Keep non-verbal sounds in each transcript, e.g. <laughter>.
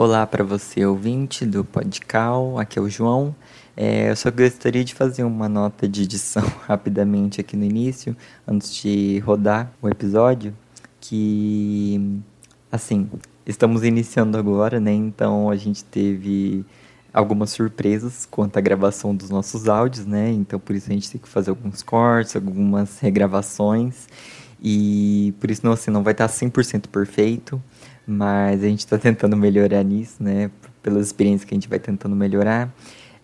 Olá para você, ouvinte do Podcal, aqui é o João. É, eu só gostaria de fazer uma nota de edição <laughs> rapidamente aqui no início, antes de rodar o episódio, que, assim, estamos iniciando agora, né? Então a gente teve algumas surpresas quanto à gravação dos nossos áudios, né? Então por isso a gente tem que fazer alguns cortes, algumas regravações. E por isso não, assim, não vai estar 100% perfeito, mas a gente está tentando melhorar nisso, né? Pelas experiências que a gente vai tentando melhorar.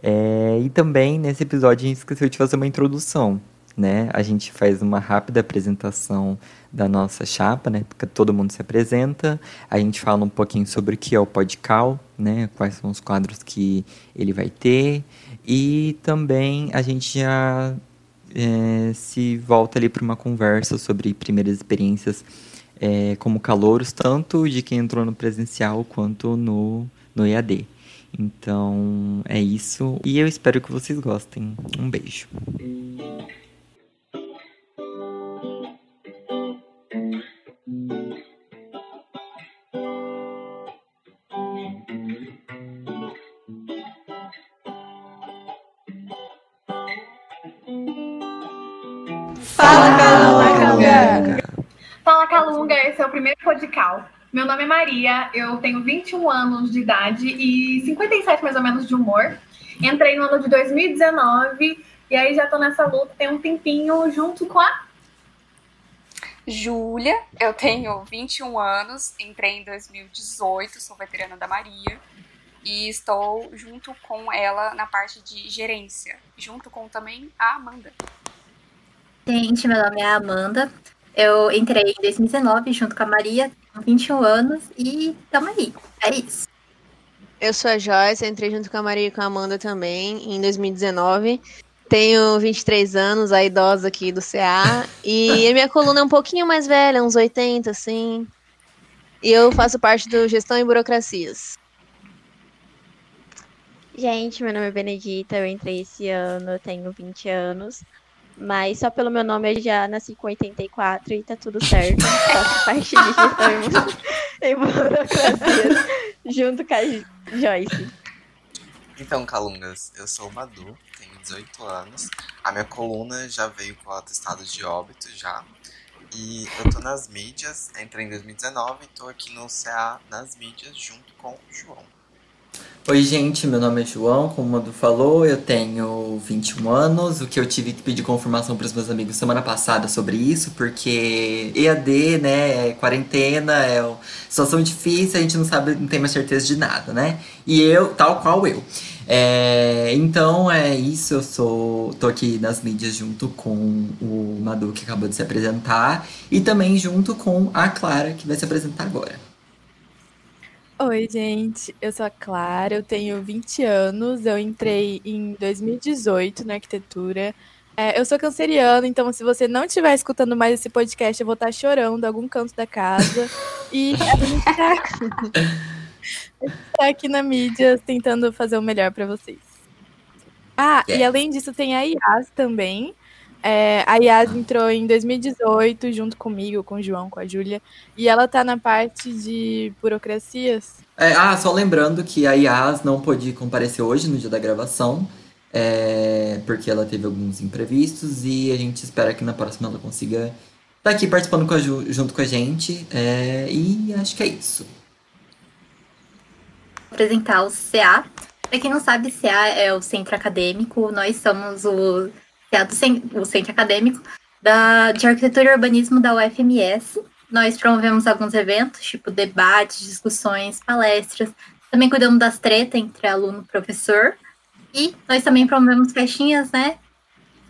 É, e também nesse episódio a gente esqueceu de fazer uma introdução, né? A gente faz uma rápida apresentação da nossa chapa, né? Porque todo mundo se apresenta. A gente fala um pouquinho sobre o que é o Podcal, né? Quais são os quadros que ele vai ter. E também a gente já é, se volta ali para uma conversa sobre primeiras experiências é, como calouros, tanto de quem entrou no presencial quanto no, no EAD. Então é isso. E eu espero que vocês gostem. Um beijo. Esse é o primeiro podcast meu nome é Maria, eu tenho 21 anos de idade e 57 mais ou menos de humor. Entrei no ano de 2019 e aí já tô nessa luta tem um tempinho junto com a Júlia, eu tenho 21 anos, entrei em 2018, sou veterana da Maria e estou junto com ela na parte de gerência, junto com também a Amanda. Gente, meu nome é Amanda. Eu entrei em 2019 junto com a Maria, 21 anos e tamo aí. É isso. Eu sou a Joyce, entrei junto com a Maria e com a Amanda também em 2019. Tenho 23 anos, a idosa aqui do CA. E a minha coluna é um pouquinho mais velha, uns 80, assim. E eu faço parte do Gestão e Burocracias. Gente, meu nome é Benedita, eu entrei esse ano, eu tenho 20 anos. Mas só pelo meu nome eu já nasci com 84 e tá tudo certo. Faço parte de gestão em burocracia <laughs> junto com a Joyce. Então, Calungas, eu sou o Madu, tenho 18 anos. A minha coluna já veio com o atestado de óbito já. E eu tô nas mídias, entrei em 2019 e tô aqui no CA nas mídias junto com o João. Oi, gente, meu nome é João, como o Madu falou, eu tenho 21 anos. O que eu tive que pedir confirmação para os meus amigos semana passada sobre isso, porque EAD, né, é quarentena, é situação difícil, a gente não sabe, não tem mais certeza de nada, né? E eu, tal qual eu. É, então é isso, eu sou tô aqui nas mídias junto com o Madu que acabou de se apresentar e também junto com a Clara que vai se apresentar agora. Oi, gente. Eu sou a Clara, eu tenho 20 anos, eu entrei em 2018 na arquitetura. É, eu sou canceriana, então se você não estiver escutando mais esse podcast, eu vou estar chorando em algum canto da casa. E a gente tá, <laughs> tá aqui na mídia tentando fazer o melhor para vocês. Ah, yeah. e além disso tem a IAS também, é, a Yas entrou em 2018 junto comigo, com o João, com a Júlia, e ela tá na parte de burocracias. É, ah, só lembrando que a Yas não pôde comparecer hoje no dia da gravação, é, porque ela teve alguns imprevistos e a gente espera que na próxima ela consiga estar tá aqui participando com a, junto com a gente. É, e acho que é isso. Vou apresentar o CA. Para quem não sabe, CA é o centro acadêmico. Nós somos o que é do, o centro acadêmico da, de arquitetura e urbanismo da UFMS. Nós promovemos alguns eventos, tipo debates, discussões, palestras. Também cuidamos das tretas entre aluno e professor. E nós também promovemos festinhas, né?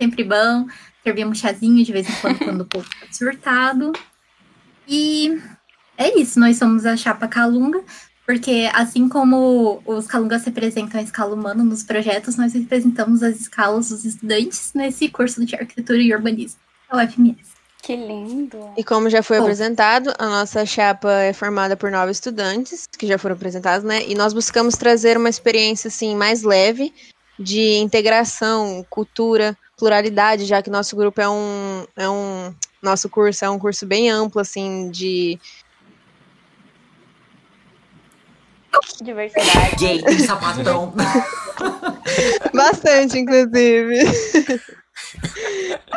Sempre bom. Servimos chazinho de vez em quando, quando o povo está surtado. E é isso, nós somos a Chapa Calunga. Porque assim como os calungas representam a escala humana nos projetos, nós representamos as escalas dos estudantes nesse curso de arquitetura e urbanismo, a UFMS. Que lindo! E como já foi oh. apresentado, a nossa chapa é formada por nove estudantes, que já foram apresentados, né? E nós buscamos trazer uma experiência, assim, mais leve, de integração, cultura, pluralidade, já que nosso grupo é um, é um nosso curso é um curso bem amplo, assim, de Diversidade. Gay, tem sapatão. <laughs> Bastante, inclusive.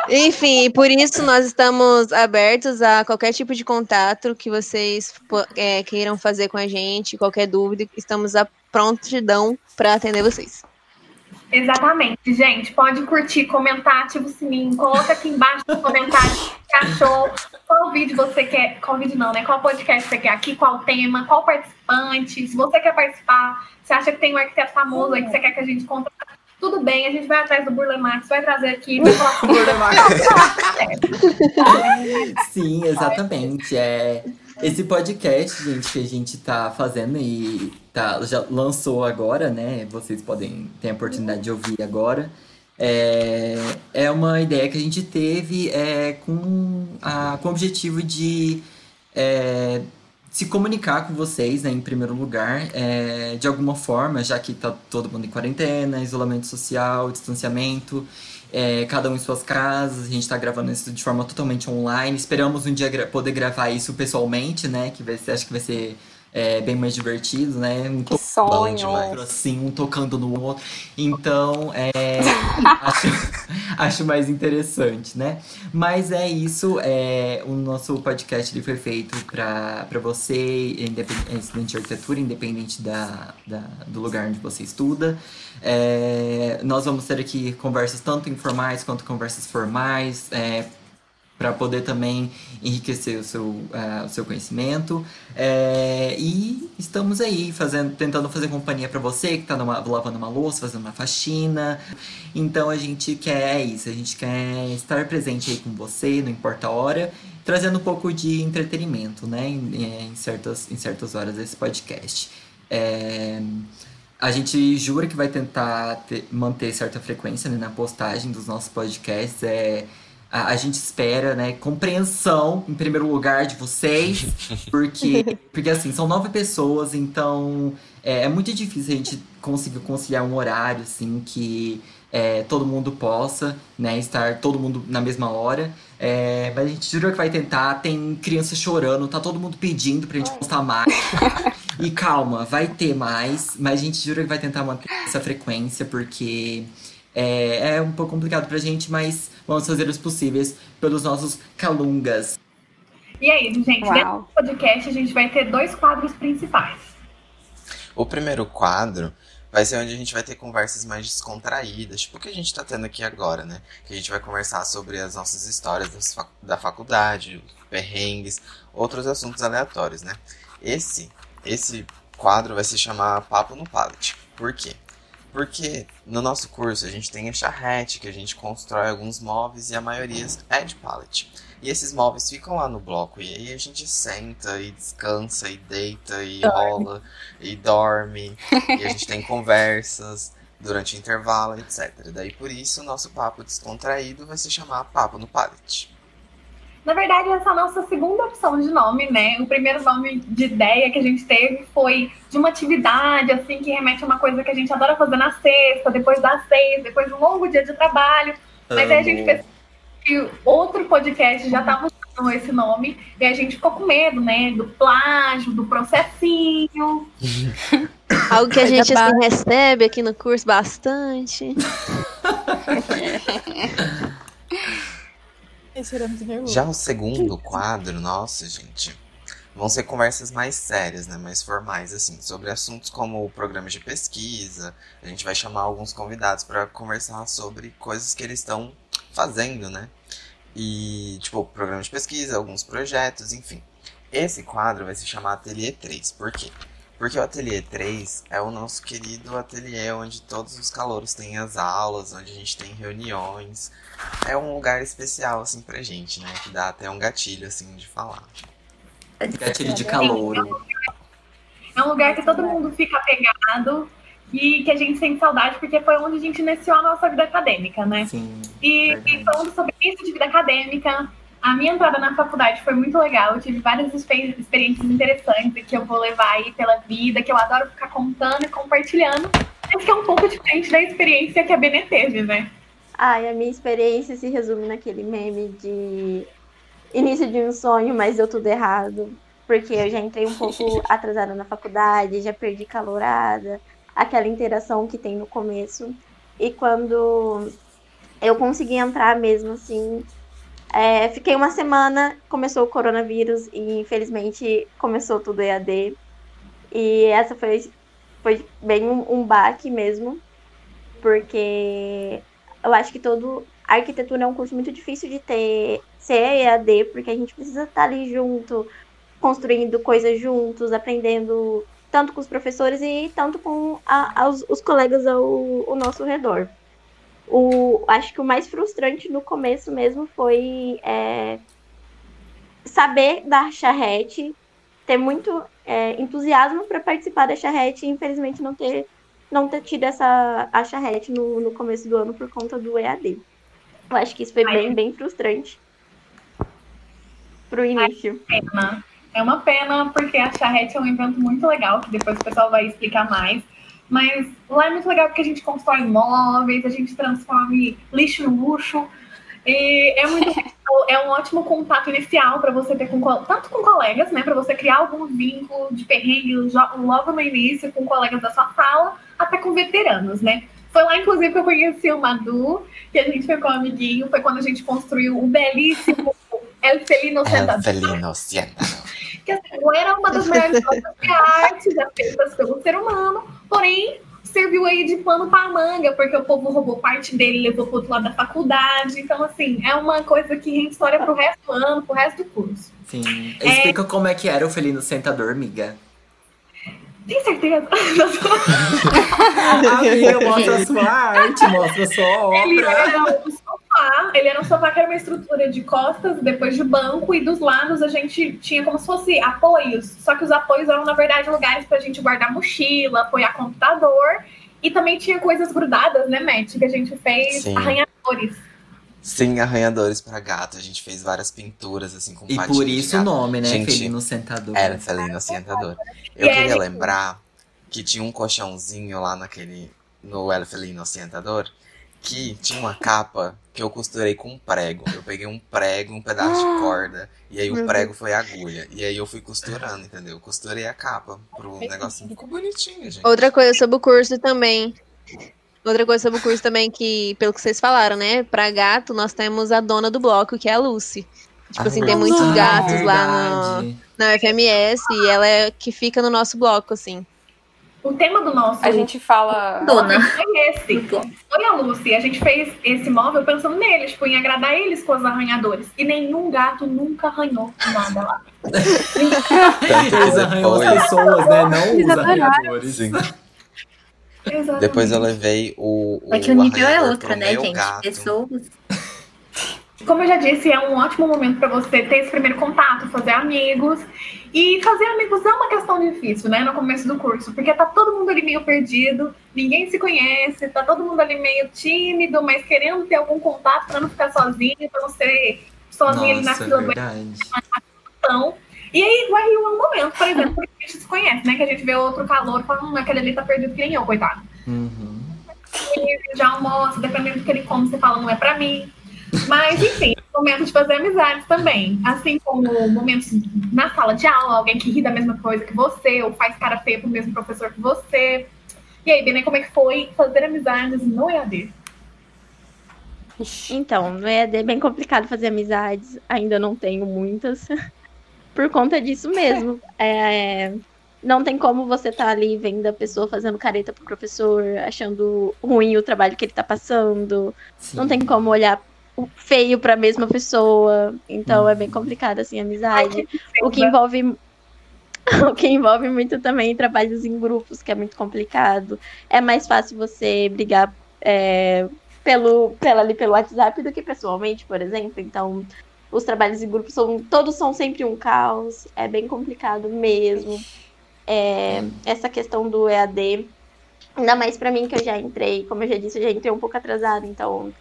Enfim, por isso nós estamos abertos a qualquer tipo de contato que vocês é, queiram fazer com a gente, qualquer dúvida, estamos à prontidão para atender vocês. Exatamente, gente. Pode curtir, comentar, ativa o sininho, coloca aqui embaixo nos comentários que achou, qual vídeo você quer, qual vídeo não, né? Qual podcast você quer aqui, qual tema, qual participante. Se você quer participar, você acha que tem um arquiteto famoso aí que você quer que a gente conte, tudo bem, a gente vai atrás do Burle Marx, vai trazer aqui, Burle Marx. <laughs> Sim, exatamente. É, esse podcast, gente, que a gente tá fazendo e tá, já lançou agora, né? Vocês podem ter a oportunidade de ouvir agora. É, é uma ideia que a gente teve é, com, a, com o objetivo de é, se comunicar com vocês, né, em primeiro lugar, é, de alguma forma, já que tá todo mundo em quarentena, isolamento social, distanciamento, é, cada um em suas casas, a gente está gravando isso de forma totalmente online. Esperamos um dia gra- poder gravar isso pessoalmente, né? Que vai ser, acho que vai ser é, bem mais divertido, né? Um Que sonho. demais. assim, um tocando no outro. Então, é, <laughs> acho, acho mais interessante, né? Mas é isso, é, o nosso podcast ele foi feito para você, independ- estudante de arquitetura, independente da, da- do lugar onde você estuda. É, nós vamos ter aqui conversas tanto informais quanto conversas formais, é, para poder também enriquecer o seu, ah, o seu conhecimento. É, e estamos aí fazendo, tentando fazer companhia para você que está lavando uma louça, fazendo uma faxina. Então a gente quer isso, a gente quer estar presente aí com você, não importa a hora, trazendo um pouco de entretenimento, né, em, em certas, em certas horas desse podcast. É, a gente jura que vai tentar ter- manter certa frequência né, na postagem dos nossos podcasts. É, a, a gente espera, né, compreensão em primeiro lugar de vocês, <laughs> porque, porque assim, são nove pessoas, então é, é muito difícil a gente conseguir conciliar um horário assim que é, todo mundo possa, né, estar todo mundo na mesma hora. É, mas a gente jura que vai tentar. Tem criança chorando, tá todo mundo pedindo pra gente postar mais. <laughs> E calma, vai ter mais, mas a gente jura que vai tentar manter essa frequência, porque é, é um pouco complicado pra gente, mas vamos fazer os possíveis pelos nossos calungas. E aí, gente, dentro Uau. do podcast a gente vai ter dois quadros principais. O primeiro quadro vai ser onde a gente vai ter conversas mais descontraídas, tipo o que a gente tá tendo aqui agora, né? Que a gente vai conversar sobre as nossas histórias das fac- da faculdade, perrengues, outros assuntos aleatórios, né? Esse, esse quadro vai se chamar Papo no Pallet. Por quê? Porque no nosso curso a gente tem a charrete, que a gente constrói alguns móveis e a maioria é de pallet. E esses móveis ficam lá no bloco e aí a gente senta e descansa e deita e rola e dorme e a gente tem <laughs> conversas durante o intervalo, etc. Daí por isso o nosso papo descontraído vai se chamar Papo no Pallet. Na verdade, essa é a nossa segunda opção de nome, né? O primeiro nome de ideia que a gente teve foi de uma atividade, assim, que remete a uma coisa que a gente adora fazer na sexta, depois das seis, depois de um longo dia de trabalho. Mas aí a gente pensou que outro podcast já estava usando esse nome e a gente ficou com medo, né? Do plágio, do processinho. <laughs> Algo que a gente assim, recebe aqui no curso bastante. <laughs> Choramos de nervoso. Já o segundo quadro, nossa, gente, vão ser conversas mais sérias, né? Mais formais, assim, sobre assuntos como programas de pesquisa. A gente vai chamar alguns convidados para conversar sobre coisas que eles estão fazendo, né? E, tipo, programas de pesquisa, alguns projetos, enfim. Esse quadro vai se chamar Ateliê 3. Por quê? O Ateliê 3 é o nosso querido ateliê onde todos os calouros têm as aulas, onde a gente tem reuniões. É um lugar especial, assim, pra gente, né? Que dá até um gatilho, assim, de falar. Gatilho de calor. É um lugar que todo mundo fica apegado e que a gente sente saudade porque foi onde a gente iniciou a nossa vida acadêmica, né? Sim. E, Verdade. e falando sobre isso de vida acadêmica, a minha entrada na faculdade foi muito legal. Eu tive várias exper- experiências interessantes que eu vou levar aí pela vida, que eu adoro ficar contando e compartilhando. Mas que é um pouco diferente da experiência que a Benê teve, né? Ai, a minha experiência se resume naquele meme de início de um sonho, mas deu tudo errado. porque eu já entrei um pouco <laughs> atrasada na faculdade, já perdi calorada, aquela interação que tem no começo. E quando eu consegui entrar mesmo, assim, é, fiquei uma semana, começou o coronavírus e infelizmente começou tudo EAD. E essa foi, foi bem um, um baque mesmo, porque eu acho que todo. A arquitetura é um curso muito difícil de ter ser EAD, porque a gente precisa estar ali junto, construindo coisas juntos, aprendendo tanto com os professores e tanto com a, os, os, colegas ao, ao nosso redor. O, acho que o mais frustrante no começo mesmo foi é, saber da charrete, ter muito é, entusiasmo para participar da charrete e infelizmente não ter, não ter tido essa a charrete no, no começo do ano por conta do EAD. Eu acho que isso foi bem, bem frustrante pro início. É pena. É uma pena porque a charrete é um evento muito legal, que depois o pessoal vai explicar mais. Mas lá é muito legal porque a gente constrói móveis, a gente transforma lixo em luxo. E é muito <laughs> é um ótimo contato inicial para você ter com tanto com colegas, né, para você criar algum vínculo de perrengue logo no início com colegas da sua sala, até com veteranos, né? Foi lá, inclusive, que eu conheci o Madu, que a gente ficou amiguinho. Foi quando a gente construiu o belíssimo <laughs> El Felino Sentador. El Felino Sentador. Que assim, era uma das melhores obras de arte já feitas pelo ser humano, porém serviu aí de pano para manga, porque o povo roubou parte dele, levou para outro lado da faculdade. Então, assim, é uma coisa que rende história pro resto do ano, pro resto do curso. Sim. Explica é... como é que era o felino sentador, amiga. Tem certeza? <laughs> amiga, mostra a sua arte, mostra a sua obra. Ele era um sofá, ele era um sofá que era uma estrutura de costas, depois de banco, e dos lados a gente tinha como se fosse apoios. Só que os apoios eram, na verdade, lugares pra gente guardar mochila, apoiar computador. E também tinha coisas grudadas, né, Matt? Que a gente fez Sim. arranhadores. Sim, arranhadores para gato. A gente fez várias pinturas, assim, com E por isso o nome, né? Gente, felino sentador. Era felino sentador. Eu queria lembrar que tinha um colchãozinho lá naquele. No El Felino Sentador. Que tinha uma capa que eu costurei com um prego. Eu peguei um prego, um pedaço de <gasps> corda. E aí o prego foi agulha. E aí eu fui costurando, entendeu? Eu costurei a capa pro negocinho. Ficou bonitinho, gente. Outra coisa sobre o curso também. Outra coisa sobre o curso também, que, pelo que vocês falaram, né? Pra gato, nós temos a dona do bloco, que é a Lucy. Tipo ah, assim, tem muitos gatos lá no, na FMS e ela é que fica no nosso bloco, assim. O tema do nosso. A gente fala. Dona. Foi esse. Foi a Lucy. A gente fez esse móvel pensando neles, tipo, em agradar eles com os arranhadores. E nenhum gato nunca arranhou nada lá. eles arranham as pessoas, né? Não os arranhadores. Sim. Exatamente. Depois eu levei o. o é que o nível é outro, né, gente? Gato. Pessoas. <laughs> Como eu já disse, é um ótimo momento para você ter esse primeiro contato, fazer amigos. E fazer amigos é uma questão difícil, né, no começo do curso, porque tá todo mundo ali meio perdido, ninguém se conhece, tá todo mundo ali meio tímido, mas querendo ter algum contato para não ficar sozinho, para não ser sozinho ali na fila do E aí vai um momento, por exemplo, que a gente se conhece, né? Que a gente vê outro calor falando, hum, aquele ali tá perdido que nem eu, coitado. Uhum. E já almoça, dependendo do que ele come, você fala, não é pra mim. Mas, enfim, momento de fazer amizades também. Assim como momentos na sala de aula, alguém que ri da mesma coisa que você, ou faz cara feia pro mesmo professor que você. E aí, Benê, como é que foi fazer amizades no EAD? Então, no EAD é bem complicado fazer amizades, ainda não tenho muitas, por conta disso mesmo. <laughs> É, não tem como você estar tá ali vendo a pessoa fazendo careta pro professor, achando ruim o trabalho que ele tá passando. Sim. Não tem como olhar feio para a mesma pessoa. Então é bem complicado assim a amizade. o que envolve <laughs> o que envolve muito também trabalhos em grupos, que é muito complicado. É mais fácil você brigar é, pelo, pela, ali pelo WhatsApp do que pessoalmente, por exemplo. Então, os trabalhos em grupo são todos são sempre um caos. É bem complicado mesmo. É, essa questão do EAD, ainda mais para mim que eu já entrei, como eu já disse, eu já entrei um pouco atrasada, então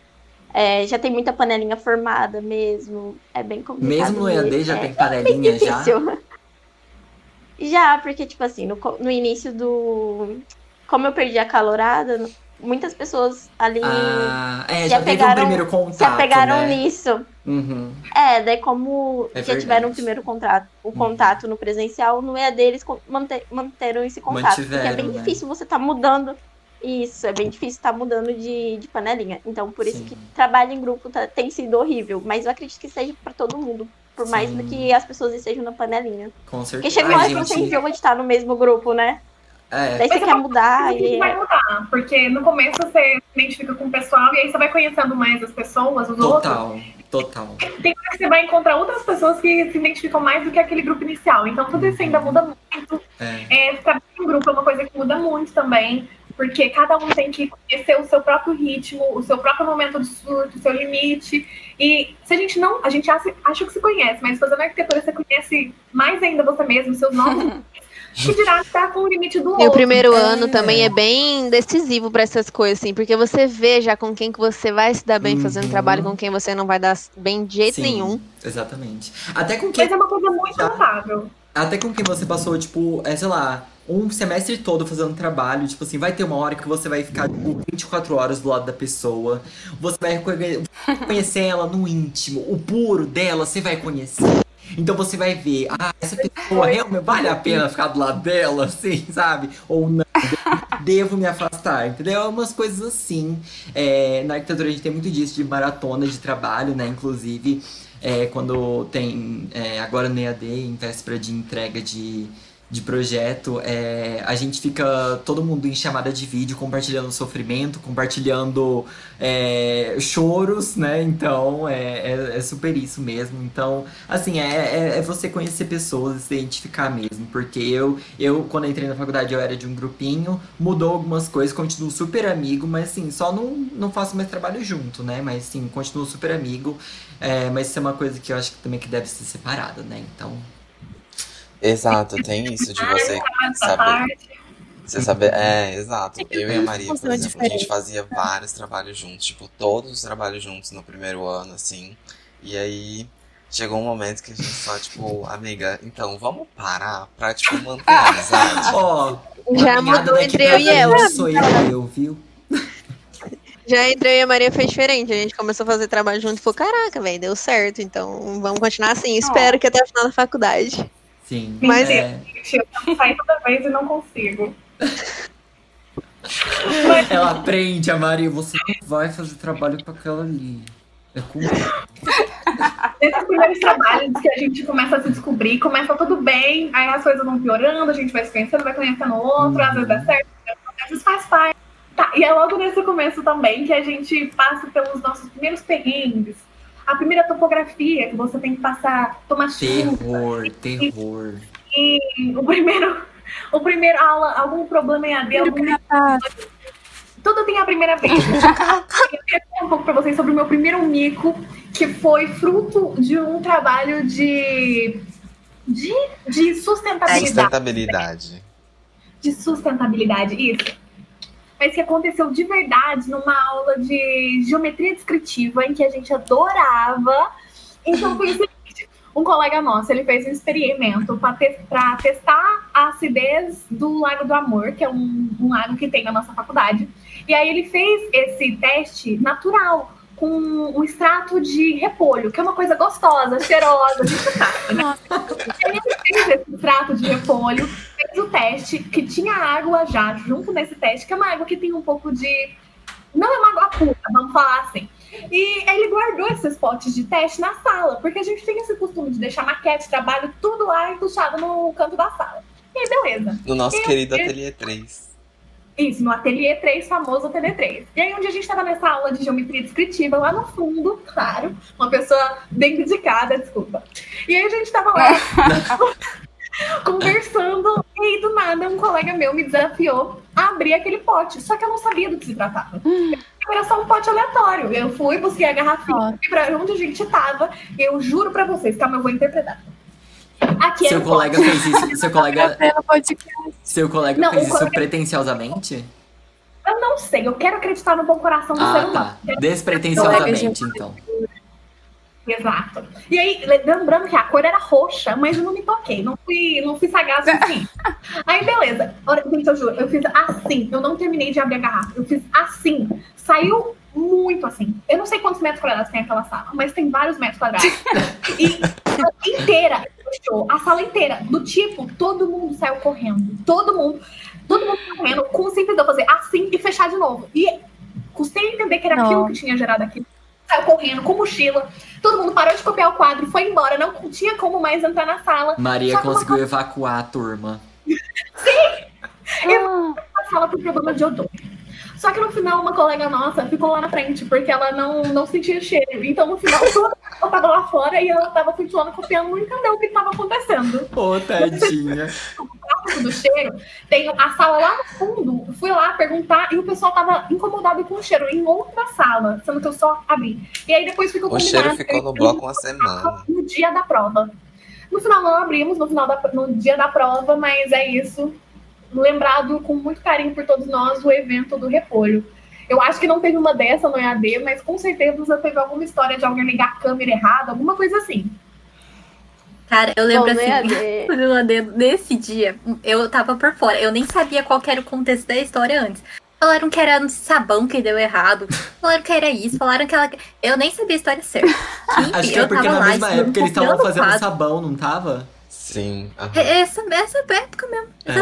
é, já tem muita panelinha formada mesmo. É bem complicado. Mesmo no EAD já é, tem panelinha é já? <laughs> Já, porque, tipo assim, no, no início do. Como eu perdi a calorada, muitas pessoas ali Ah, é, se um apegaram- primeiro contato, se apegaram né? nisso. Uhum. É, daí como É já tiveram o primeiro contrato, o contato no presencial, no EAD eles con- mante- manteram esse contato. porque é bem né? difícil você tá mudando. Isso, é bem difícil estar mudando de, de panelinha. Então, por isso Sim. que trabalho em grupo tá- tem sido horrível. Mas eu acredito que seja pra todo mundo. Por mais Sim. do que as pessoas estejam na panelinha. Com certeza. Porque chega uma hora que você enjoa de estar no mesmo grupo, né? É, Daí você Mas quer mudar Isso e. vai mudar, porque no começo você se identifica com o pessoal e aí você vai conhecendo mais as pessoas, os outros. total, total. Tem hora que você vai encontrar outras pessoas que se identificam mais do que aquele grupo inicial. Então tudo isso ainda muda muito. É. É, trabalhar em grupo é uma coisa que muda muito também, porque cada um tem que conhecer o seu próprio ritmo, o seu próprio momento de surto, o seu limite. E se a gente não, a gente acha, acha que se conhece, mas fazendo arquitetura você conhece mais ainda você mesmo, seus novos. <laughs> que dirá estar com o limite do outro. E o primeiro É. ano também é bem decisivo pra essas coisas, assim, porque você vê já com quem que você vai se dar bem fazendo Uhum. trabalho, com quem você não vai dar bem de jeito Sim, nenhum. Exatamente. Até com quem, Mas é uma coisa muito notável. até com quem você passou, tipo, é, sei lá, um semestre todo fazendo trabalho, tipo assim, vai ter uma hora que você vai ficar, tipo, 24 horas do lado da pessoa. Você vai conhe- <laughs> conhecer ela no íntimo. O puro dela você vai conhecer. Então você vai ver, ah, essa pessoa realmente vale a pena ficar do lado dela, <laughs> assim, sabe? Ou não, devo me afastar, entendeu? É umas coisas assim. É, na arquitetura a gente tem muito disso de maratona de trabalho, né? Inclusive, é, quando tem, é, agora no EAD, em véspera de entrega de, de projeto, é, a gente fica todo mundo em chamada de vídeo, compartilhando sofrimento, compartilhando é, choros, né? Então é, é, é super isso mesmo. Então, assim, é, é, é você conhecer pessoas e se identificar mesmo. Porque eu, eu, quando entrei na faculdade, eu era de um grupinho, mudou algumas coisas, continuo super amigo, mas assim, só não, não faço mais trabalho junto, né? Mas sim, continuo super amigo. É, mas isso é uma coisa que eu acho que também que deve ser separada, né? Então. Exato, tem isso de você saber. Você saber. É, exato. Eu e a Maria, por exemplo, a gente fazia vários trabalhos juntos, tipo, todos os trabalhos juntos no primeiro ano, assim. E aí chegou um momento que a gente só, tipo, amiga, então vamos parar pra, tipo, manter a amizade. <laughs> Ó, Já caminhada mudou entre eu e ela. Sou eu, eu, viu? Já entre eu e a Maria foi diferente. A gente começou a fazer trabalho junto e falou: caraca, velho, deu certo. Então vamos continuar assim. Espero que até o final da faculdade. Sim. Mas- é, Gente, eu sair toda vez e não consigo. <laughs> ela aprende, a Maria, você não vai fazer trabalho com aquela ali. É com Nesses primeiros trabalhos que a gente começa a se descobrir, começa tudo bem, aí as coisas vão piorando, a gente vai se conhecendo, vai conhecendo o outro, às vezes dá certo, às vezes faz parte. Tá, e é logo nesse começo também que a gente passa pelos nossos primeiros perrengues. A primeira topografia que você tem que passar, tomar chuva. terror, terror. O primeiro, <laughs> o primeiro aula, algum problema em AD, algum <laughs> tudo tem a primeira vez. <laughs> Eu queria falar um pouco pra vocês sobre o meu primeiro mico, que foi fruto de um trabalho de, de, de sustentabilidade. Sustentabilidade. De sustentabilidade, isso. Mas que aconteceu de verdade numa aula de geometria descritiva, em que a gente adorava. Então foi o seguinte, um colega nosso, ele fez um experimento para testar a acidez do Lago do Amor, que é um, um lago que tem na nossa faculdade. E aí ele fez esse teste natural, com um extrato de repolho, que é uma coisa gostosa, cheirosa, ele fez esse extrato de repolho, fez o teste, que tinha água já junto nesse teste, que é uma água que tem um pouco de. Não é uma água pura, vamos falar assim. E ele guardou esses potes de teste na sala, porque a gente tem esse costume de deixar maquete, trabalho, tudo lá entuchado no canto da sala. E aí, beleza. No nosso Eu- querido eu- Ateliê 3. Isso, no Ateliê 3, famoso Ateliê 3. E aí, um dia a gente estava nessa aula de geometria descritiva, lá no fundo, claro, uma pessoa bem dedicada, desculpa. E aí a gente estava lá <laughs> conversando, e aí do nada um colega meu me desafiou a abrir aquele pote, só que eu não sabia do que se tratava. Era só um pote aleatório. Eu fui, busquei a garrafinha e pra onde a gente tava, e eu juro pra vocês, calma, eu vou interpretar. Aqui Seu colega fez isso. <laughs> Seu colega, podcast. seu colega Não, fez isso colega- pretenciosamente? Eu não sei, eu quero acreditar no bom coração do ser Ah, humano. tá. Despretensiosamente, então. Exato. E aí, lembrando que a cor era roxa, mas eu não me toquei, não fui, não fui sagaz assim. <laughs> aí, beleza. Gente, eu juro, eu fiz assim, eu não terminei de abrir a garrafa, eu fiz assim. Saiu muito assim. Eu não sei quantos metros quadrados tem aquela sala, mas tem vários metros quadrados. <laughs> e a inteira, fechou, a sala inteira, do tipo, todo mundo saiu correndo. Todo mundo, todo mundo correndo, com o simples de eu fazer assim e fechar de novo. E custei entender que era Não. aquilo que tinha gerado aquilo. Saiu correndo, com mochila. Todo mundo parou de copiar o quadro, foi embora. Não tinha como mais entrar na sala. Maria que uma conseguiu evacuar a turma. <laughs> a sala por problema de odor. Só que no final, uma colega nossa ficou lá na frente, porque ela não, não sentia cheiro. Então, no final, toda <laughs> ela tava lá fora e ela tava continuando copiando, não entendeu o que tava acontecendo. Ô, tadinha. tráfico do cheiro, tem a sala lá no fundo. Fui lá perguntar e o pessoal tava incomodado com o cheiro em outra sala, sendo que eu só abri. E aí depois ficou O cheiro ficou no bloco uma semana. no dia da prova. No final não abrimos, no final da, no dia da prova, mas é isso. Lembrado com muito carinho por todos nós o evento do repolho. Eu acho que não teve uma dessa no EAD, mas com certeza teve alguma história de alguém ligar a câmera errada, alguma coisa assim. Cara, eu lembro Bom, assim, EAD. quando <laughs> eu andei nesse dia, eu tava por fora. Eu nem sabia qual que era o contexto da história antes. Falaram que era no sabão que deu errado. Falaram que era isso. Falaram que ela. Eu nem sabia a história certa. <laughs> Acho Enfim, que é eu porque na lá, mesma época eles estavam fazendo quadro. sabão, não tava? Sim. aham. É, Essa, essa época mesmo, É.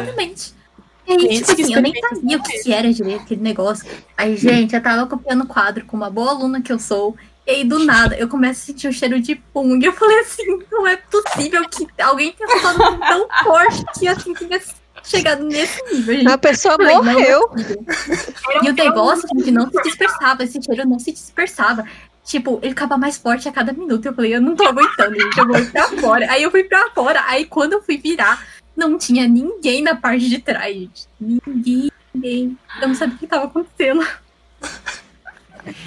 E aí, Gente, tipo que assim, eu nem sabia o que, que era direito aquele negócio. Aí, gente, eu tava copiando o quadro com uma boa aluna que eu sou. E aí, do nada, eu começo a sentir o cheiro de pum. E eu falei assim, não é possível que alguém tenha falado tão forte que assim tivesse chegado nesse nível, gente. A pessoa falei, não é morreu. um E o negócio, muito gente, não se dispersava. Esse cheiro não se dispersava. Tipo, ele ficava mais forte a cada minuto. Eu falei, eu não tô aguentando, gente. Eu vou ir pra fora. Aí eu fui pra fora. Aí quando eu fui virar, não tinha ninguém na parte de trás, gente. Ninguém, ninguém. Eu não sabia o que tava acontecendo.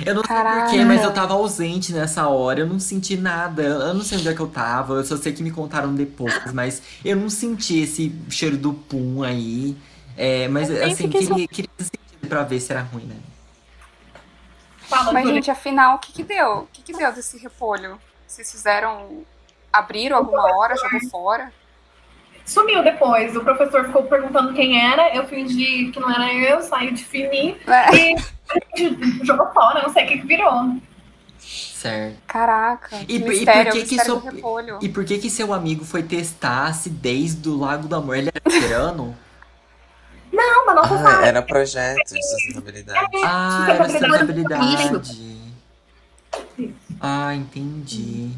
Eu não sei Caraca. porquê, mas eu tava ausente nessa hora. Eu não senti nada. Eu não sei onde é que eu tava. Eu só sei que me contaram depois. Mas eu não senti esse cheiro do pum aí. É, mas assim, queria, queria sentir pra ver se era ruim, né? Fala, Mas, gente, afinal, o que que deu? O que que deu desse repolho? Vocês fizeram... Abriram alguma hora, jogou fora? Sumiu depois. O professor ficou perguntando quem era. Eu fingi que não era eu, saí de fininho É. e <laughs> jogou fora. Não sei o que, que virou. Certo. Caraca, E por- e mistério, por que o que mistério repolho. E por que que seu amigo foi testar a acidez do Lago do Amor? Ele era veterano? Não, mas nossa Ah, sala. era projeto de sustentabilidade. ah, era Sustentabilidade. sustentabilidade. Ah, entendi.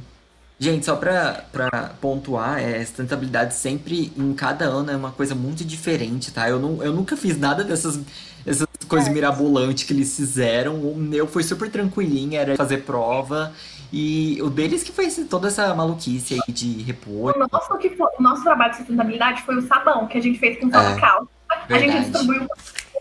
Gente, só pra, pra pontuar, é, sustentabilidade sempre, em cada ano, é uma coisa muito diferente, tá? Eu, não, eu nunca fiz nada dessas, dessas coisas mirabolantes que eles fizeram. O meu foi super tranquilinho, era fazer prova. E o deles que foi esse- toda essa maluquice aí de repolho. O nosso, que foi- o nosso trabalho de sustentabilidade foi o sabão que a gente fez com sabão É, cal. A gente distribuiu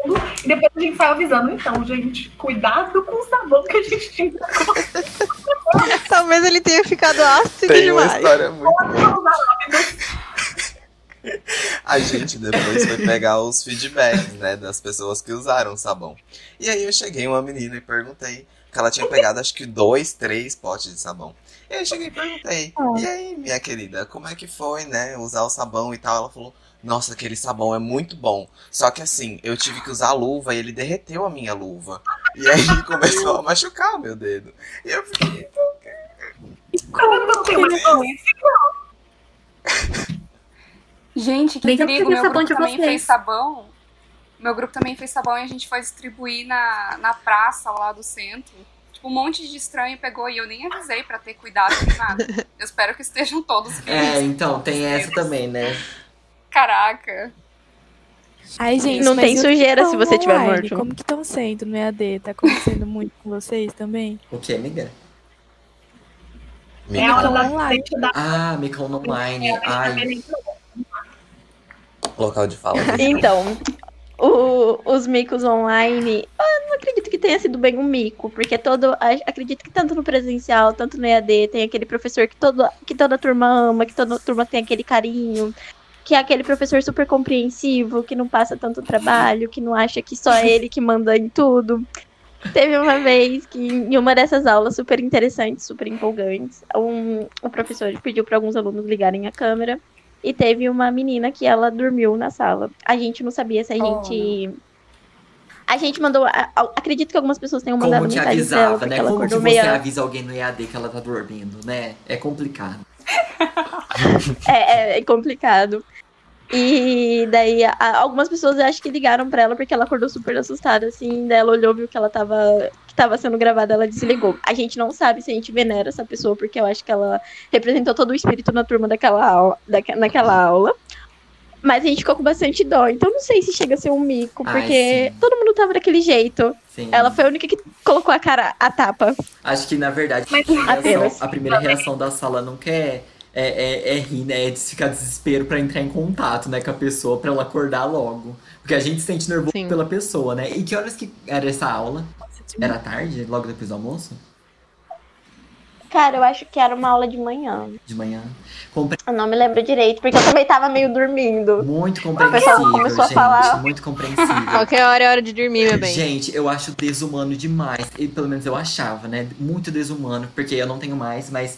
mundo e depois a gente foi avisando. Então, gente, cuidado com o sabão que a gente tinha. <laughs> Talvez ele tenha ficado ácido Tem uma demais. história muito boa. A gente depois foi pegar os feedbacks, né, das pessoas que usaram o sabão. E aí eu cheguei uma menina e perguntei que ela tinha pegado acho que dois, três potes de sabão. E aí eu cheguei e perguntei, e aí, minha querida, como é que foi, né, usar o sabão e tal? Ela falou, nossa, aquele sabão é muito bom. Só que assim, eu tive que usar a luva e ele derreteu a minha luva. E aí <laughs> começou a machucar o meu dedo. E eu fiquei, Quando não tem uma Gente, que Bem que perigo, meu sabão grupo também vocês. fez sabão. Meu grupo também fez sabão e a gente foi distribuir na, na praça lá do centro. Tipo, um monte de estranho pegou e eu nem avisei pra ter cuidado com nada. <laughs> Eu espero que estejam todos felizes. É, então, tem essa também, né? Caraca. Ai, gente, Não tem sujeira se você tiver online? morto. Como que estão sendo no EAD? Tá acontecendo muito com vocês também? O que, amiga? É a hora da Online. Ah, Micon Online. Ai, local de fala. Então, o- os micos online, eu não acredito que tenha sido bem um mico, porque todo, acredito que tanto no presencial, tanto no EAD, tem aquele professor que, todo, que toda turma ama, que toda turma tem aquele carinho, que é aquele professor super compreensivo, que não passa tanto trabalho, que não acha que só ele que manda em tudo. Teve uma vez que, em uma dessas aulas super interessantes, super empolgantes, um, o professor pediu para alguns alunos ligarem a câmera e teve uma menina que ela dormiu na sala. A gente não sabia se a Oh, gente. A gente mandou. a- a- Acredito que algumas pessoas tenham mandado Como te avisava, porque né? Como que você meio. avisa alguém no EAD que ela tá dormindo, né? É complicado. <laughs> É, é complicado. E daí a- algumas pessoas acho que ligaram pra ela porque ela acordou super assustada, assim, daí ela olhou, viu que ela tava. que tava sendo gravada, ela desligou. A gente não sabe se a gente venera essa pessoa, porque eu acho que ela representou todo o espírito na turma daquela aula, daque- naquela aula. Mas a gente ficou com bastante dó. Então não sei se chega a ser um mico, Ai, porque sim. todo mundo tava daquele jeito. Sim. Ela foi a única que colocou a cara a tapa. Acho que, na verdade, Mas- a, reação- a primeira reação da sala não quer é, é, é rir, né? É de ficar desespero pra entrar em contato, né, com a pessoa, pra ela acordar logo. Porque a gente se sente nervoso Sim. pela pessoa, né? E que horas que era essa aula? Era tarde, logo depois do almoço? Cara, eu acho que era uma aula de manhã. De manhã? Compre... Eu não me lembro direito, porque eu também tava meio dormindo. Muito pessoa compreensível, começou a gente. falar. Muito compreensível. Qualquer hora é hora de dormir, meu bem. Gente, eu acho desumano demais. E pelo menos eu achava, né? Muito desumano, porque eu não tenho mais, mas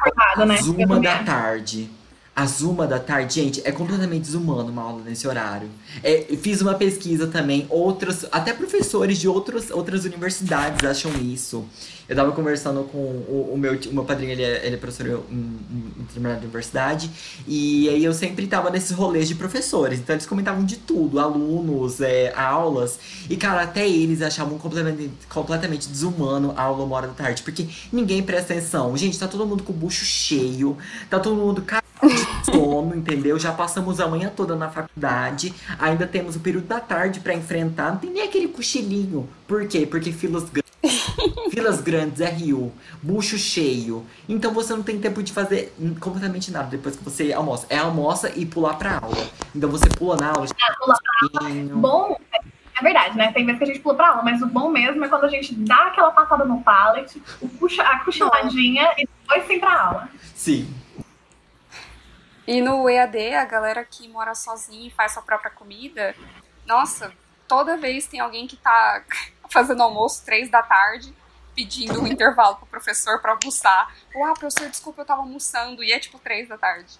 Acordado, né? uma da tarde. Às uma da tarde, gente, é completamente desumano uma aula nesse horário. É, fiz uma pesquisa também, outros, até professores de outros, outras universidades acham isso. Eu tava conversando com o, o meu, o meu padrinho, ele é, ele é professor em, em, em determinada universidade, e aí eu sempre tava nesses rolês de professores, então eles comentavam de tudo, alunos, é, aulas, e cara, até eles achavam completamente, completamente desumano a aula uma hora da tarde, porque ninguém presta atenção. Gente, tá todo mundo com o bucho cheio, tá todo mundo <laughs> de sono, entendeu? Já passamos a manhã toda na faculdade, ainda temos o período da tarde pra enfrentar, não tem nem aquele cochilinho. Por quê? Porque filas grandes. <laughs> Filas grandes, RU, bucho cheio. Então você não tem tempo de fazer completamente nada depois que você almoça. É almoça e pular pra aula. Então você pula na aula, pular pouquinho. Bom, é verdade, né? Tem vezes que a gente pula pra aula, mas o bom mesmo é quando a gente dá aquela passada no pallet, puxa, a cochiladinha e depois sim pra aula. Sim. E no EAD, a galera que mora sozinha e faz sua própria comida, nossa, toda vez tem alguém que tá <laughs> fazendo almoço três da tarde, pedindo um intervalo pro professor pra almoçar. Ou, ah, professor, desculpa, eu tava almoçando. E é tipo três da tarde.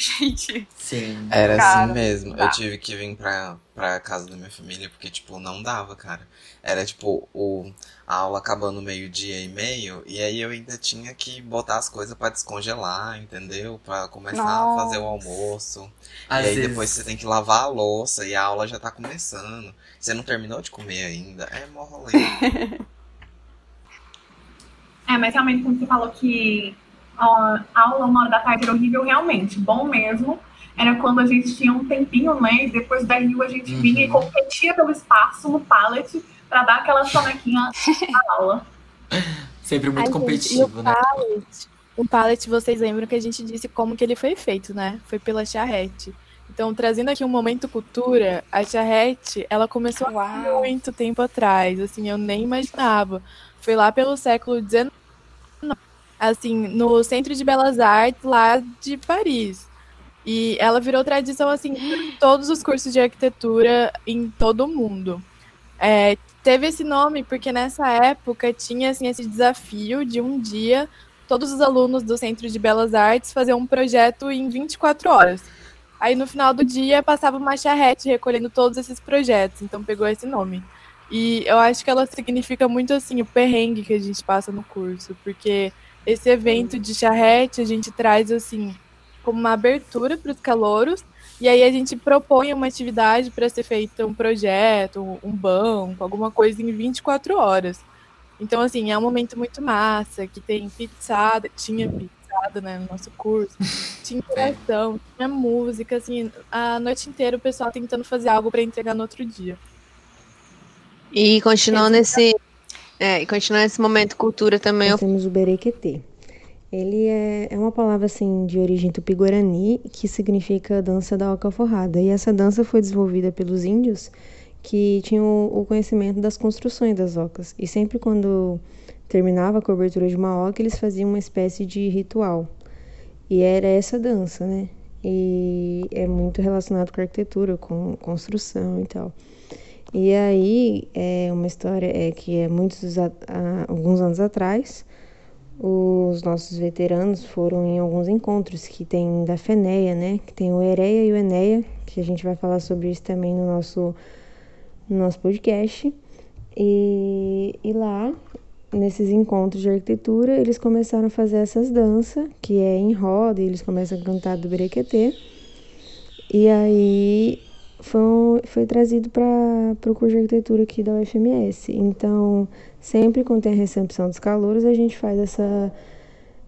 <laughs> Gente, Sim. Era Cara, assim mesmo. Eu tive que vir pra, pra casa da minha família porque, tipo, não dava, cara. Era, tipo, o, a aula acabando meio-dia e meio, e aí eu ainda tinha que botar as coisas pra descongelar, entendeu? Pra começar a fazer o Nossa. almoço. Às e aí vezes, depois você tem que lavar a louça e a aula já tá começando. Você não terminou de comer ainda. É mó rolê. <laughs> É, mas realmente, como você falou que a aula uma hora da tarde era horrível, realmente. Bom mesmo. Era quando a gente tinha um tempinho, né? E depois da Rio a gente Uhum. vinha e competia pelo espaço no pallet pra dar aquela sonequinha <laughs> na aula. sempre muito Ai, gente, competitivo, e o né? pallet, o pallet, vocês lembram que a gente disse como que ele foi feito, né? Foi pela charrete. Então, trazendo aqui um momento cultura, a charrete, ela começou há muito tempo atrás, assim, eu nem imaginava. Foi lá pelo século XIX, assim, no Centro de Belas Artes, lá de Paris. E ela virou tradição, assim, em todos os cursos de arquitetura em todo o mundo. É, teve esse nome porque nessa época tinha, assim, esse desafio de um dia todos os alunos do Centro de Belas Artes fazer um projeto em 24 horas. Aí no final do dia passava uma charrete recolhendo todos esses projetos, então pegou esse nome. E eu acho que ela significa muito assim o perrengue que a gente passa no curso, porque esse evento de charrete a gente traz assim como uma abertura para os calouros e aí a gente propõe uma atividade para ser feita um projeto, um banco, alguma coisa em 24 horas. Então assim, é um momento muito massa, que tem pizzada, tinha pizzada né, no nosso curso, <laughs> tinha interação, tinha música, assim, a noite inteira o pessoal tentando fazer algo para entregar no outro dia. E continuando nesse. É, e continuando nesse momento cultura também, Nós temos o berequetê. Ele é, é uma palavra assim de origem tupi-guarani que significa dança da oca forrada. E essa dança foi desenvolvida pelos índios que tinham o conhecimento das construções das ocas. E sempre quando terminava a cobertura de uma oca, eles faziam uma espécie de ritual. E era essa dança, né? E é muito relacionado com a arquitetura, com construção e tal. E aí, é uma história é que é muitos a, alguns anos atrás, os nossos veteranos foram em alguns encontros que tem da FENEA, né? Que tem o EREA e o ENEA, que a gente vai falar sobre isso também no nosso, no nosso podcast. E, e lá, nesses encontros de arquitetura, eles começaram a fazer essas danças, que é em roda, e eles começam a cantar do Brequetê. E aí foi, foi trazido para o curso de arquitetura aqui da UFMS. Então, sempre quando tem a recepção dos calouros, a gente faz essa,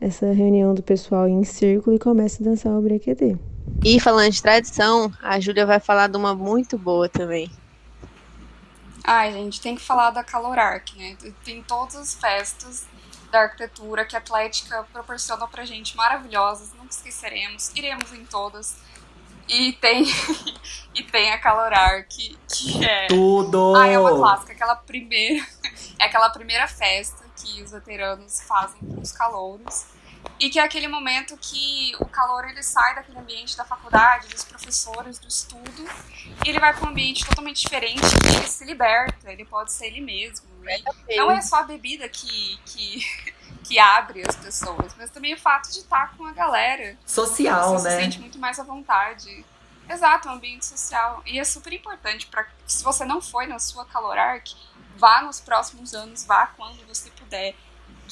essa reunião do pessoal em círculo e começa a dançar o brequetê. E falando de tradição, a Júlia vai falar de uma muito boa também. Ai, gente, tem que falar da Calorarc, né? Tem todas as festas da arquitetura que a Atlética proporciona pra gente maravilhosas, nunca esqueceremos, iremos em todas. E tem, <laughs> e tem a Calorar, que, que é. Tudo! Ah, é uma clássica, aquela primeira. É aquela primeira festa que os veteranos fazem para os calouros. E que é aquele momento que o calor ele sai daquele ambiente da faculdade, dos professores, do estudo, e ele vai para um ambiente totalmente diferente e ele se liberta, ele pode ser ele mesmo. E não é só a bebida que, que, que abre as pessoas, mas também o fato de estar com a galera. Social, você né? se sente muito mais à vontade. Exato, um ambiente social. E é super importante para se você não foi na sua Calorarc, vá nos próximos anos, vá quando você puder.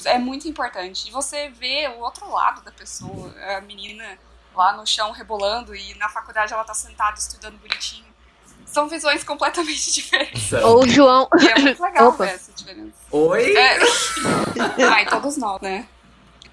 É muito importante. E você vê o outro lado da pessoa, a menina lá no chão rebolando e na faculdade ela tá sentada estudando bonitinho. São visões completamente <laughs> diferentes. Ou o João. E é muito legal Opa. ver essa diferença. Oi? É. <laughs> Ai, todos nós, né?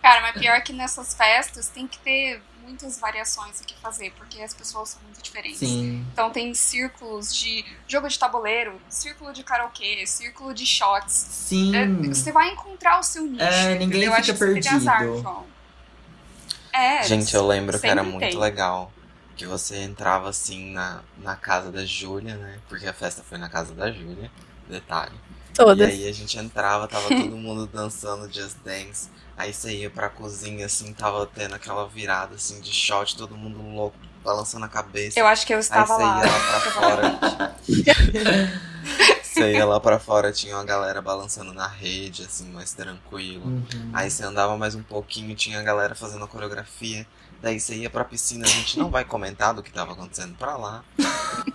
Cara, mas pior que nessas festas tem que ter muitas variações o que fazer, porque as pessoas são muito diferentes. Sim. Então tem círculos de jogo de tabuleiro, círculo de karaokê, círculo de shots. Sim. É, você vai encontrar o seu nicho. É, ninguém entendeu? fica Acho que você teve azar, perdido. João. É, Gente, eu lembro que era sempre muito tem. legal que você entrava assim na, na casa da Júlia, né? Porque a festa foi na casa da Júlia, detalhe. Todas. E aí a gente entrava, tava todo mundo <laughs> dançando Just Dance. Aí você ia pra cozinha, assim, tava tendo aquela virada assim de shot, todo mundo louco, balançando a cabeça. Eu acho que eu Aí estava você lá. ia lá pra fora. <laughs> você ia lá pra fora, tinha uma galera balançando na rede, assim, mais tranquilo. Uhum. Aí você andava mais um pouquinho, tinha a galera fazendo a coreografia. Daí você ia pra piscina, a gente não vai comentar do que tava acontecendo pra lá.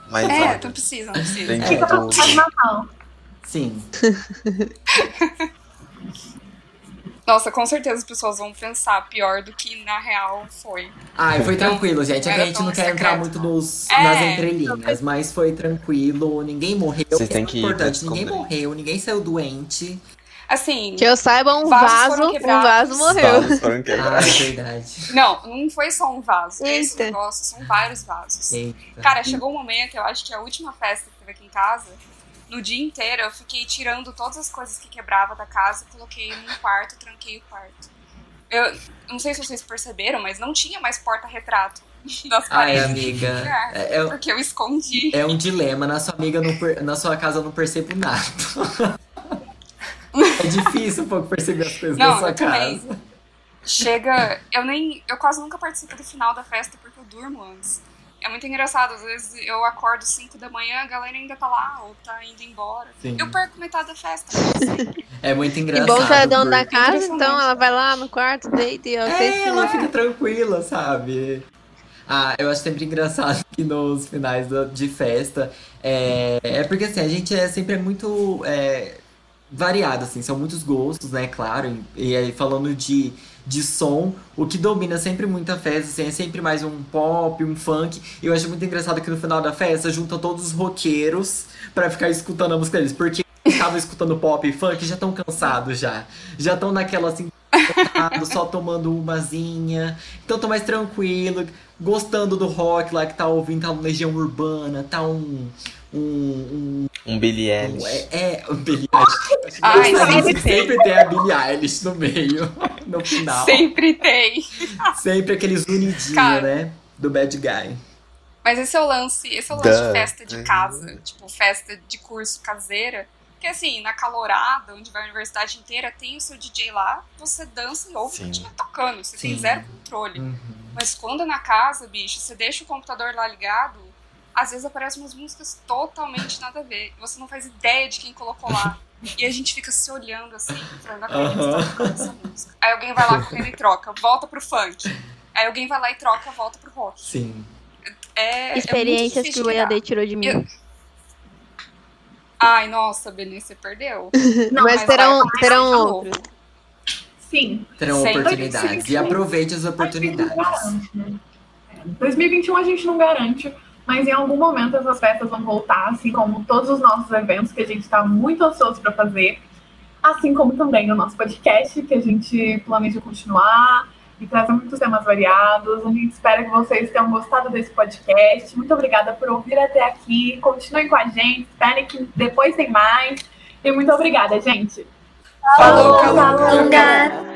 Mas É, olha, não precisa, não precisa. tem de Fica pra Natal. Sim. <laughs> Nossa, com certeza as pessoas vão pensar pior do que na real foi. Ai, foi tranquilo, gente. É que a gente não quer entrar secreto, muito não. nos, É. nas entrelinhas, mas foi tranquilo, ninguém morreu. Vocês têm Isso que é importante, ninguém morreu, ninguém saiu doente. Assim, Que eu saiba, um vaso, um vaso morreu. Vasos foram Ah, é verdade. não, não foi só um vaso. Esse Eita. negócio são vários vasos. Eita. Cara, chegou um momento, eu acho que a última festa que teve aqui em casa, no dia inteiro eu fiquei tirando todas as coisas que quebrava da casa, coloquei num quarto, tranquei o quarto. Eu não sei se vocês perceberam, mas não tinha mais porta-retrato <laughs> Ai, paredes. amiga. lugar, <laughs> É, é- Porque eu escondi. é um dilema. Na sua amiga, não per- na sua casa eu não percebo nada. <laughs> é difícil um pouco perceber as coisas Não, na sua eu também. casa. Chega. Eu nem. Eu quase nunca participo do final da festa porque eu durmo antes. É muito engraçado, às vezes eu acordo 5 da manhã, a galera ainda tá lá, ou tá indo embora. Sim. Eu perco metade da festa. É muito E engraçado. bom que ela é dona da casa, então ela vai lá no quarto, deita e ó, É, ela fica tranquila, sabe? Ah, eu acho sempre engraçado <laughs> que nos finais de festa é, é porque assim, a gente é sempre é muito é, variado, assim, são muitos gostos, né, claro. E, aí falando de, de som, o que domina sempre muita festa, assim, é sempre mais um pop, um funk. E eu acho muito engraçado que no final da festa junta todos os roqueiros pra ficar escutando a música deles. Porque estavam escutando pop e funk já estão cansados já. Já estão naquela assim, só tomando umazinha. Então tô mais tranquilo, gostando do rock lá que tá ouvindo, tá uma Legião Urbana, tá um. Um. Um Billie um Eilish. é, é, um Billie Eilish. <laughs> Ai, Sempre, sempre tem. sempre tem a Billie Eilish no meio, <laughs> no final. Sempre tem. Sempre aqueles unidinhos, né? Do bad guy. Mas esse é o lance, esse é o lance Duh. de festa de casa, tipo, festa de curso caseira. Porque assim, na calorada, onde vai a universidade inteira, tem o seu DJ lá, você dança e ouve o que estiver tocando, você tem Sim. zero controle. Uhum. Mas quando é na casa, bicho, você deixa o computador lá ligado, às vezes aparecem umas músicas totalmente nada a ver. Você não faz ideia de quem colocou lá. <laughs> E a gente fica se olhando assim, falando, acredito que tá tocando essa música. Aí alguém vai lá correndo e troca, volta pro funk. Aí alguém vai lá e troca, volta pro rock. Sim. É, Experiências é que o EAD tirou de mim. Eu- Ai, nossa, Beni, você perdeu. <laughs> Não, Mas terão, vai, terão vai, outros. Sim. Terão Sempre. oportunidades. E aproveite as oportunidades. 2021 a gente não garante, mas em algum momento essas festas vão voltar, assim como todos os nossos eventos que a gente está muito ansioso para fazer, assim como também o nosso podcast, que a gente planeja continuar e trazer muitos temas variados. A gente espera que vocês tenham gostado desse podcast. Muito obrigada por ouvir até aqui. Continuem com a gente, esperem que depois tem mais. E muito obrigada, gente. Falou, Calunga!